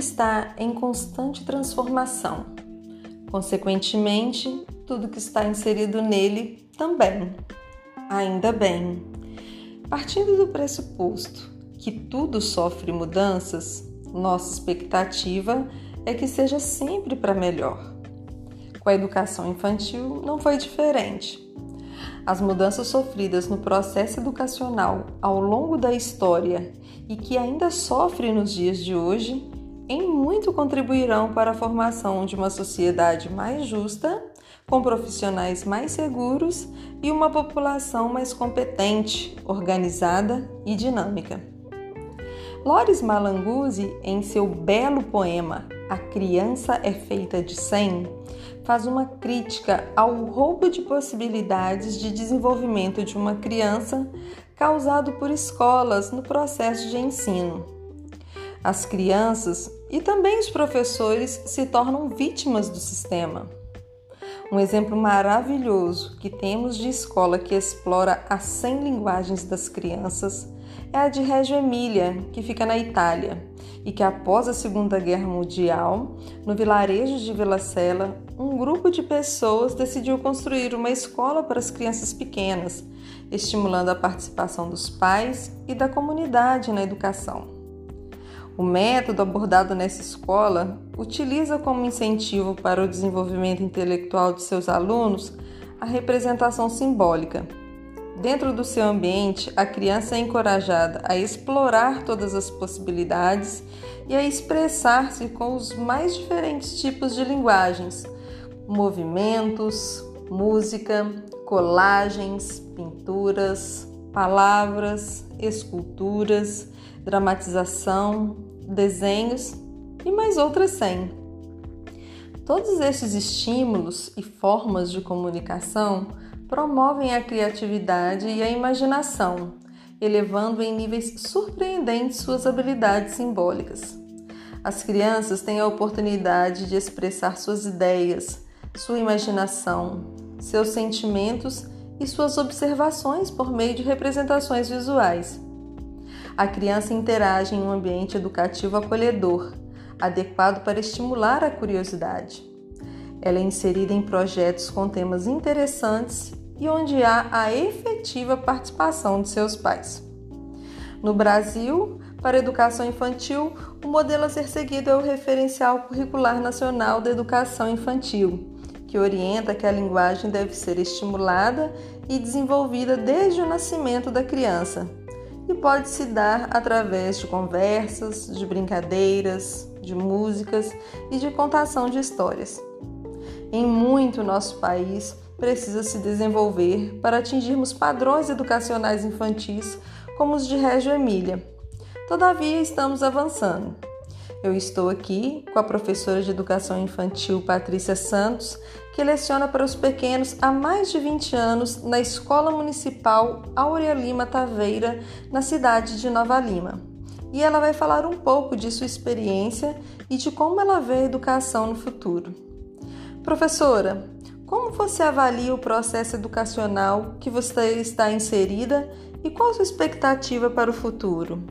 está em constante transformação. Consequentemente, tudo que está inserido nele também. Ainda bem. Partindo do pressuposto que tudo sofre mudanças, nossa expectativa é que seja sempre para melhor. Com a educação infantil não foi diferente. As mudanças sofridas no processo educacional ao longo da história e que ainda sofre nos dias de hoje, em muito contribuirão para a formação de uma sociedade mais justa, com profissionais mais seguros e uma população mais competente, organizada e dinâmica. Lores Malanguzzi, em seu belo poema A Criança é Feita de Cem, faz uma crítica ao roubo de possibilidades de desenvolvimento de uma criança causado por escolas no processo de ensino. As crianças e também os professores se tornam vítimas do sistema. Um exemplo maravilhoso que temos de escola que explora as 100 linguagens das crianças é a de Reggio Emília, que fica na Itália, e que após a Segunda Guerra Mundial, no vilarejo de Vila Sela, um grupo de pessoas decidiu construir uma escola para as crianças pequenas, estimulando a participação dos pais e da comunidade na educação. O método abordado nessa escola utiliza como incentivo para o desenvolvimento intelectual de seus alunos a representação simbólica. Dentro do seu ambiente, a criança é encorajada a explorar todas as possibilidades e a expressar-se com os mais diferentes tipos de linguagens, movimentos, música, colagens, pinturas, palavras, esculturas, dramatização, desenhos e mais outras cem. Todos esses estímulos e formas de comunicação promovem a criatividade e a imaginação, elevando em níveis surpreendentes suas habilidades simbólicas. As crianças têm a oportunidade de expressar suas ideias, sua imaginação, seus sentimentos e suas observações por meio de representações visuais. A criança interage em um ambiente educativo acolhedor, adequado para estimular a curiosidade. Ela é inserida em projetos com temas interessantes e onde há a efetiva participação de seus pais. No Brasil, para a educação infantil, o modelo a ser seguido é o Referencial Curricular Nacional da Educação Infantil, que orienta que a linguagem deve ser estimulada e desenvolvida desde o nascimento da criança e pode se dar através de conversas, de brincadeiras, de músicas e de contação de histórias. Em muito nosso país, precisa se desenvolver para atingirmos padrões educacionais infantis como os de Reggio Emília. Todavia, estamos avançando. Eu estou aqui com a professora de Educação Infantil Patrícia Santos, que leciona para os pequenos há mais de 20 anos na Escola Municipal Áurea Lima Taveira, na cidade de Nova Lima. E ela vai falar um pouco de sua experiência e de como ela vê a educação no futuro. Professora, como você avalia o processo educacional que você está inserida e qual a sua expectativa para o futuro?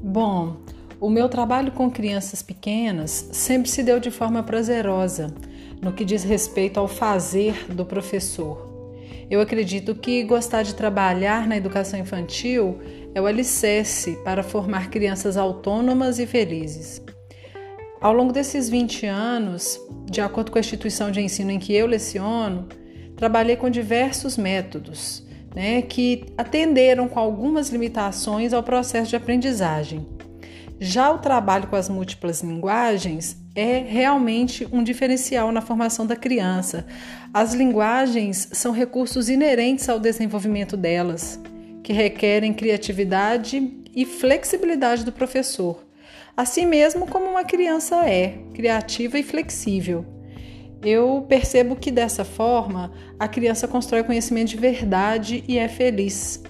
Bom, o meu trabalho com crianças pequenas sempre se deu de forma prazerosa no que diz respeito ao fazer do professor. Eu acredito que gostar de trabalhar na educação infantil é o alicerce para formar crianças autônomas e felizes. Ao longo desses 20 anos, de acordo com a instituição de ensino em que eu leciono, trabalhei com diversos métodos né, que atenderam com algumas limitações ao processo de aprendizagem. Já o trabalho com as múltiplas linguagens é realmente um diferencial na formação da criança. As linguagens são recursos inerentes ao desenvolvimento delas, que requerem criatividade e flexibilidade do professor assim mesmo como uma criança é, criativa e flexível. Eu percebo que dessa forma a criança constrói conhecimento de verdade e é feliz.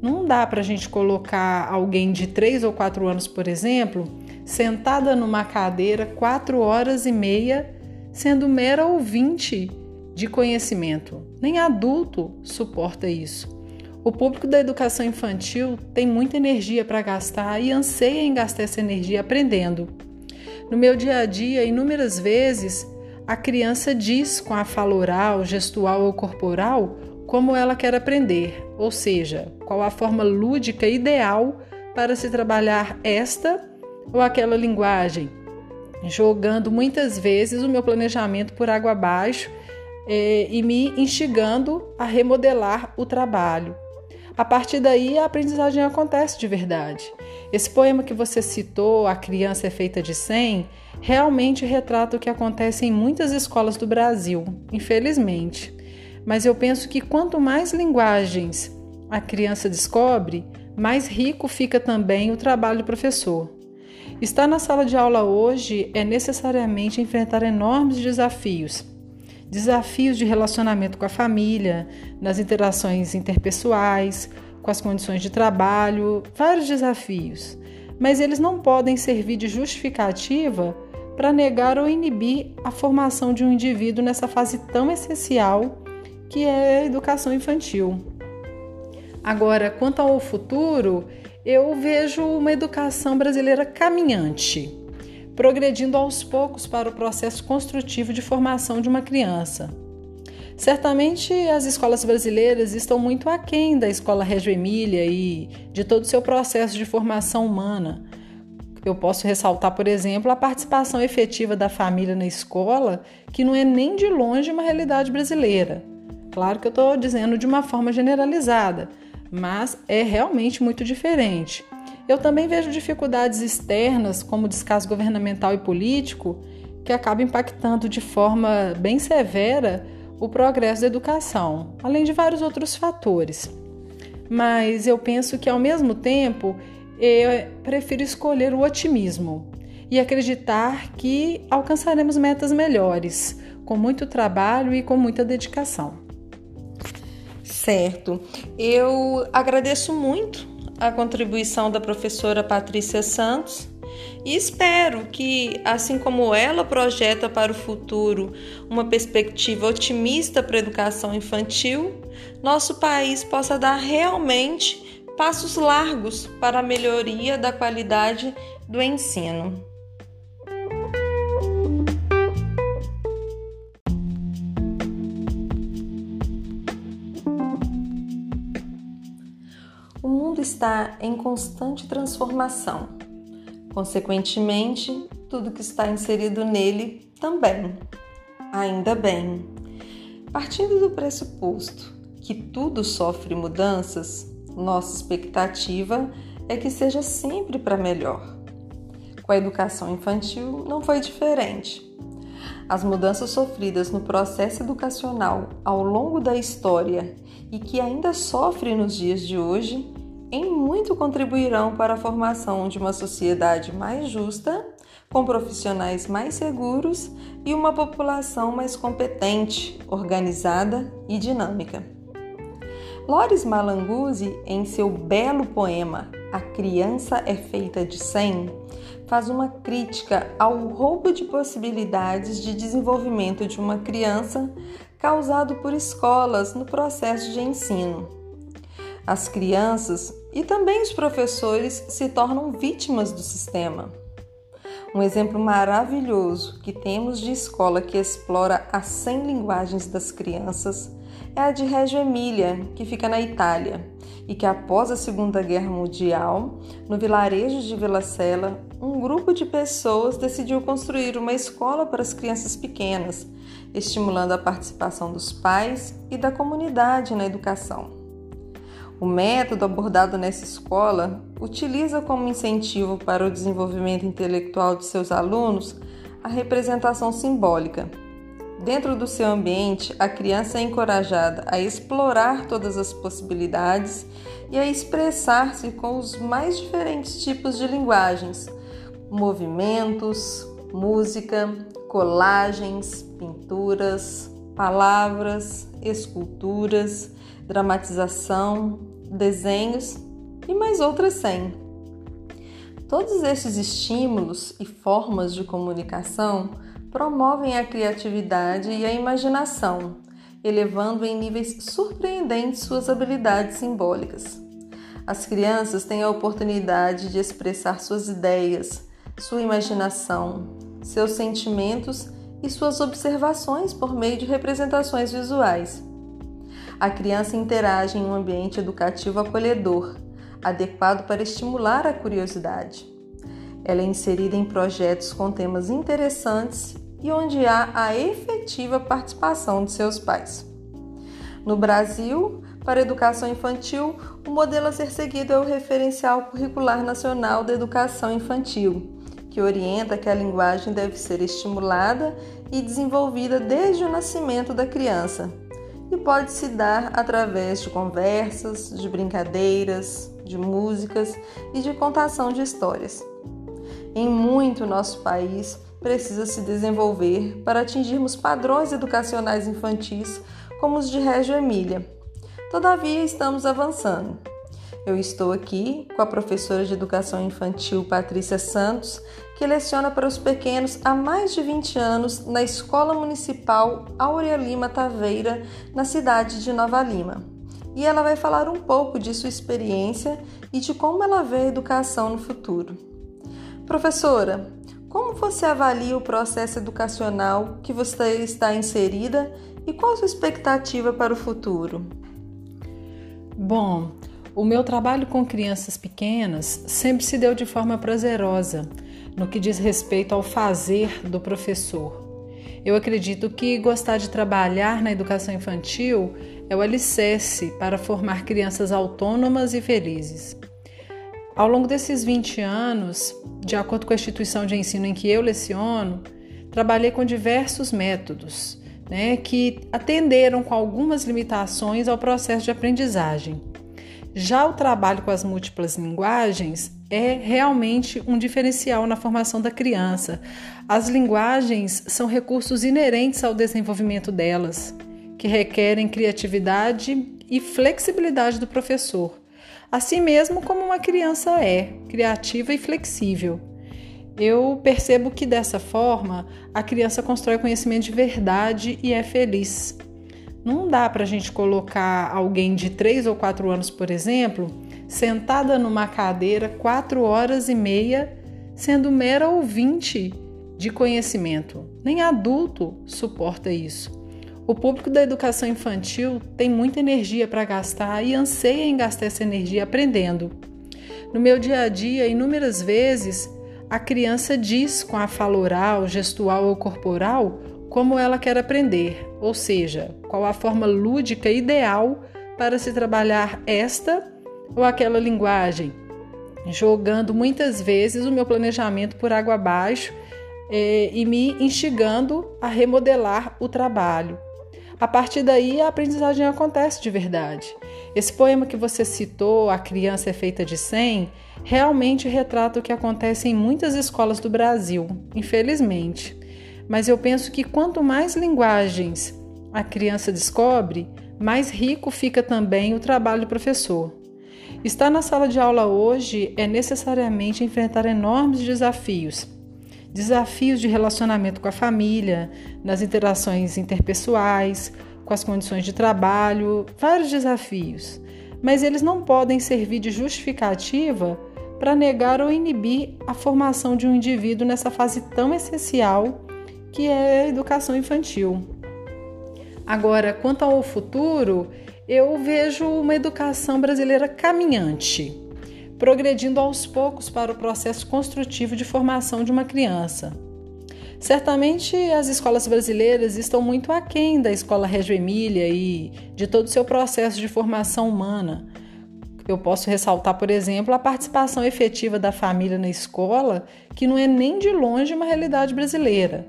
Não dá para a gente colocar alguém de 3 ou 4 anos, por exemplo, sentada numa cadeira 4 horas e meia, sendo mera ouvinte de conhecimento. Nem adulto suporta isso. O público da educação infantil tem muita energia para gastar e anseia em gastar essa energia aprendendo. No meu dia a dia, inúmeras vezes, a criança diz com a fala oral, gestual ou corporal como ela quer aprender, ou seja, qual a forma lúdica ideal para se trabalhar esta ou aquela linguagem, jogando muitas vezes o meu planejamento por água abaixo eh, e me instigando a remodelar o trabalho. A partir daí, a aprendizagem acontece de verdade. Esse poema que você citou, A Criança é Feita de 100, realmente retrata o que acontece em muitas escolas do Brasil, infelizmente. Mas eu penso que quanto mais linguagens a criança descobre, mais rico fica também o trabalho do professor. Estar na sala de aula hoje é necessariamente enfrentar enormes desafios. Desafios de relacionamento com a família, nas interações interpessoais, com as condições de trabalho, vários desafios. Mas eles não podem servir de justificativa para negar ou inibir a formação de um indivíduo nessa fase tão essencial que é a educação infantil. Agora, quanto ao futuro, eu vejo uma educação brasileira caminhante, progredindo aos poucos para o processo construtivo de formação de uma criança. Certamente as escolas brasileiras estão muito aquém da escola Reggio Emília e de todo o seu processo de formação humana. Eu posso ressaltar, por exemplo, a participação efetiva da família na escola, que não é nem de longe uma realidade brasileira. Claro que eu estou dizendo de uma forma generalizada, mas é realmente muito diferente. Eu também vejo dificuldades externas, como descaso governamental e político, que acabam impactando de forma bem severa o progresso da educação, além de vários outros fatores. Mas eu penso que, ao mesmo tempo, eu prefiro escolher o otimismo e acreditar que alcançaremos metas melhores, com muito trabalho e com muita dedicação. Certo. Eu agradeço muito a contribuição da professora Patrícia Santos e espero que, assim como ela projeta para o futuro uma perspectiva otimista para a educação infantil, nosso país possa dar realmente passos largos para a melhoria da qualidade do ensino. Mundo está em constante transformação. Consequentemente, tudo que está inserido nele também. Ainda bem. Partindo do pressuposto que tudo sofre mudanças, nossa expectativa é que seja sempre para melhor. Com a educação infantil não foi diferente. As mudanças sofridas no processo educacional ao longo da história e que ainda sofre nos dias de hoje em muito contribuirão para a formação de uma sociedade mais justa, com profissionais mais seguros e uma população mais competente, organizada e dinâmica. Lores Malanguzzi, em seu belo poema A Criança é Feita de Cem, faz uma crítica ao roubo de possibilidades de desenvolvimento de uma criança causado por escolas no processo de ensino as crianças e também os professores se tornam vítimas do sistema. Um exemplo maravilhoso que temos de escola que explora as 100 linguagens das crianças é a de Reggio Emília, que fica na Itália, e que após a Segunda Guerra Mundial, no vilarejo de Vila Sela, um grupo de pessoas decidiu construir uma escola para as crianças pequenas, estimulando a participação dos pais e da comunidade na educação. O método abordado nessa escola utiliza como incentivo para o desenvolvimento intelectual de seus alunos a representação simbólica. Dentro do seu ambiente, a criança é encorajada a explorar todas as possibilidades e a expressar-se com os mais diferentes tipos de linguagens, movimentos, música, colagens, pinturas, palavras, esculturas, dramatização, desenhos e mais outras 100. Todos estes estímulos e formas de comunicação promovem a criatividade e a imaginação elevando em níveis surpreendentes suas habilidades simbólicas. As crianças têm a oportunidade de expressar suas ideias, sua imaginação, seus sentimentos e suas observações por meio de representações visuais. A criança interage em um ambiente educativo acolhedor, adequado para estimular a curiosidade. Ela é inserida em projetos com temas interessantes e onde há a efetiva participação de seus pais. No Brasil, para a educação infantil, o modelo a ser seguido é o Referencial Curricular Nacional da Educação Infantil, que orienta que a linguagem deve ser estimulada e desenvolvida desde o nascimento da criança e pode se dar através de conversas, de brincadeiras, de músicas e de contação de histórias. Em muito nosso país precisa se desenvolver para atingirmos padrões educacionais infantis como os de Reggio Emília. Todavia, estamos avançando. Eu estou aqui com a professora de Educação Infantil Patrícia Santos, que leciona para os pequenos há mais de 20 anos na Escola Municipal Áurea Lima Taveira, na cidade de Nova Lima. E ela vai falar um pouco de sua experiência e de como ela vê a educação no futuro. Professora, como você avalia o processo educacional que você está inserida e qual a sua expectativa para o futuro? Bom, o meu trabalho com crianças pequenas sempre se deu de forma prazerosa no que diz respeito ao fazer do professor. Eu acredito que gostar de trabalhar na educação infantil é o alicerce para formar crianças autônomas e felizes. Ao longo desses 20 anos, de acordo com a instituição de ensino em que eu leciono, trabalhei com diversos métodos né, que atenderam com algumas limitações ao processo de aprendizagem. Já o trabalho com as múltiplas linguagens é realmente um diferencial na formação da criança. As linguagens são recursos inerentes ao desenvolvimento delas, que requerem criatividade e flexibilidade do professor, assim mesmo como uma criança é, criativa e flexível. Eu percebo que dessa forma a criança constrói conhecimento de verdade e é feliz. Não dá para a gente colocar alguém de 3 ou 4 anos, por exemplo, sentada numa cadeira 4 horas e meia, sendo mera ouvinte de conhecimento. Nem adulto suporta isso. O público da educação infantil tem muita energia para gastar e anseia em gastar essa energia aprendendo. No meu dia a dia, inúmeras vezes, a criança diz com a fala oral, gestual ou corporal como ela quer aprender, ou seja, qual a forma lúdica ideal para se trabalhar esta ou aquela linguagem, jogando muitas vezes o meu planejamento por água abaixo eh, e me instigando a remodelar o trabalho. A partir daí, a aprendizagem acontece de verdade. Esse poema que você citou, A Criança é Feita de 100, realmente retrata o que acontece em muitas escolas do Brasil, infelizmente mas eu penso que quanto mais linguagens a criança descobre, mais rico fica também o trabalho do professor. Estar na sala de aula hoje é necessariamente enfrentar enormes desafios. Desafios de relacionamento com a família, nas interações interpessoais, com as condições de trabalho, vários desafios. Mas eles não podem servir de justificativa para negar ou inibir a formação de um indivíduo nessa fase tão essencial que é a educação infantil. Agora, quanto ao futuro, eu vejo uma educação brasileira caminhante, progredindo aos poucos para o processo construtivo de formação de uma criança. Certamente as escolas brasileiras estão muito aquém da escola Reggio Emília e de todo o seu processo de formação humana. Eu posso ressaltar, por exemplo, a participação efetiva da família na escola, que não é nem de longe uma realidade brasileira.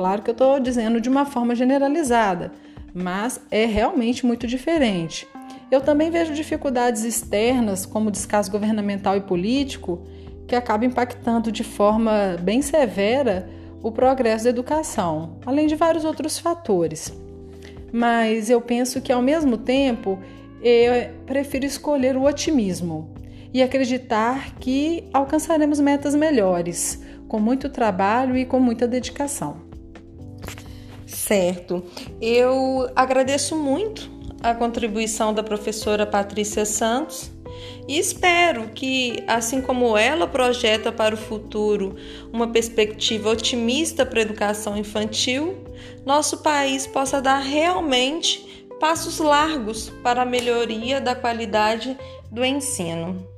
Claro que eu estou dizendo de uma forma generalizada, mas é realmente muito diferente. Eu também vejo dificuldades externas, como descaso governamental e político, que acabam impactando de forma bem severa o progresso da educação, além de vários outros fatores. Mas eu penso que, ao mesmo tempo, eu prefiro escolher o otimismo e acreditar que alcançaremos metas melhores, com muito trabalho e com muita dedicação. Certo. Eu agradeço muito a contribuição da professora Patrícia Santos e espero que, assim como ela projeta para o futuro uma perspectiva otimista para a educação infantil, nosso país possa dar realmente passos largos para a melhoria da qualidade do ensino.